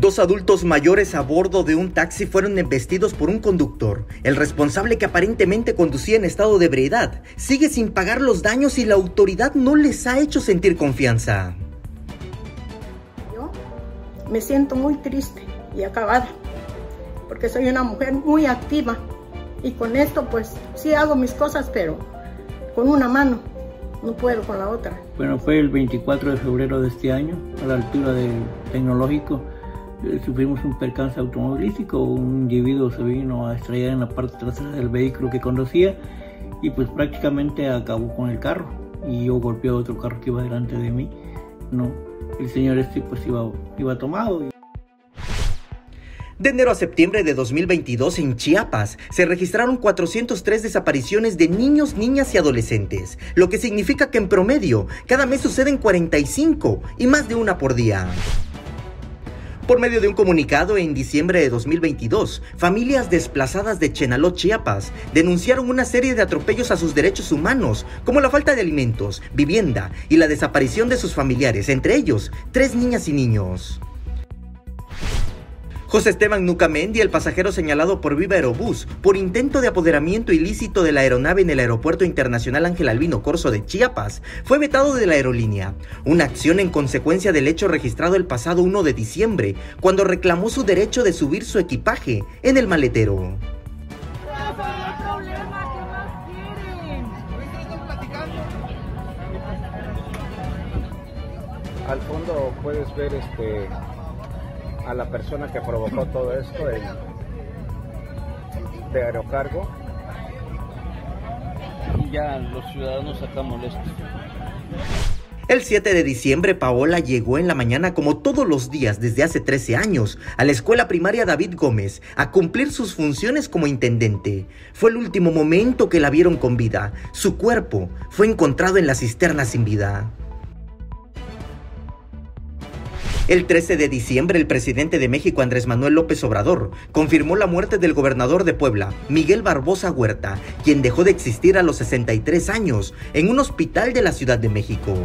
Dos adultos mayores a bordo de un taxi fueron embestidos por un conductor. El responsable que aparentemente conducía en estado de ebriedad sigue sin pagar los daños y la autoridad no les ha hecho sentir confianza. Yo me siento muy triste y acabada porque soy una mujer muy activa y con esto pues sí hago mis cosas pero con una mano no puedo con la otra. Bueno, fue el 24 de febrero de este año a la altura del tecnológico sufrimos un percance automovilístico, un individuo se vino a estrellar en la parte trasera del vehículo que conducía y pues prácticamente acabó con el carro y yo golpeé a otro carro que iba delante de mí. No, el señor este pues iba, iba tomado. De enero a septiembre de 2022 en Chiapas se registraron 403 desapariciones de niños, niñas y adolescentes, lo que significa que en promedio cada mes suceden 45 y más de una por día. Por medio de un comunicado en diciembre de 2022, familias desplazadas de Chenaló, Chiapas, denunciaron una serie de atropellos a sus derechos humanos, como la falta de alimentos, vivienda y la desaparición de sus familiares, entre ellos tres niñas y niños. José Esteban Nucamendi, el pasajero señalado por Viva Aerobús por intento de apoderamiento ilícito de la aeronave en el Aeropuerto Internacional Ángel Albino Corso de Chiapas, fue vetado de la aerolínea, una acción en consecuencia del hecho registrado el pasado 1 de diciembre, cuando reclamó su derecho de subir su equipaje en el maletero. Al fondo puedes ver este a la persona que provocó todo esto de aerocargo. Y ya los ciudadanos acá molestos. El 7 de diciembre, Paola llegó en la mañana como todos los días desde hace 13 años a la escuela primaria David Gómez a cumplir sus funciones como intendente. Fue el último momento que la vieron con vida. Su cuerpo fue encontrado en la cisterna sin vida. El 13 de diciembre, el presidente de México, Andrés Manuel López Obrador, confirmó la muerte del gobernador de Puebla, Miguel Barbosa Huerta, quien dejó de existir a los 63 años en un hospital de la Ciudad de México.